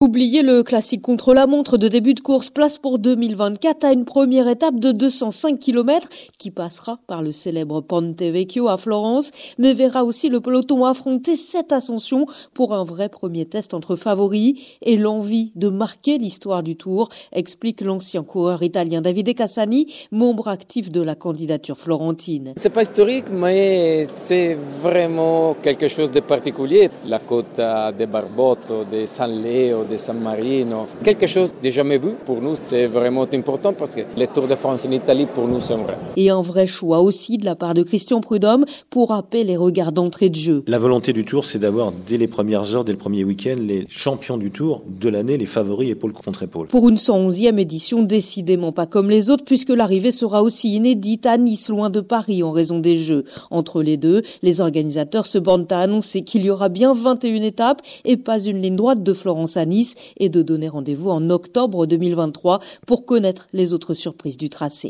Oubliez le classique contre la montre de début de course, place pour 2024 à une première étape de 205 km qui passera par le célèbre Ponte Vecchio à Florence, mais verra aussi le peloton affronter cette ascension pour un vrai premier test entre favoris et l'envie de marquer l'histoire du Tour, explique l'ancien coureur italien Davide Cassani, membre actif de la candidature florentine. C'est pas historique, mais c'est vraiment quelque chose de particulier. La côte de Barbotto, de San Leo, de San Marino. Quelque chose de jamais vu pour nous, c'est vraiment important parce que le Tour de France en Italie, pour nous, c'est vrai. Et un vrai choix aussi de la part de Christian Prudhomme pour appeler les regards d'entrée de jeu. La volonté du Tour, c'est d'avoir dès les premières heures, dès le premier week-end, les champions du Tour de l'année, les favoris épaule contre épaule. Pour une 111e édition, décidément pas comme les autres, puisque l'arrivée sera aussi inédite à Nice, loin de Paris, en raison des Jeux. Entre les deux, les organisateurs se bornent à annoncer qu'il y aura bien 21 étapes et pas une ligne droite de Florence à Et de donner rendez-vous en octobre 2023 pour connaître les autres surprises du tracé.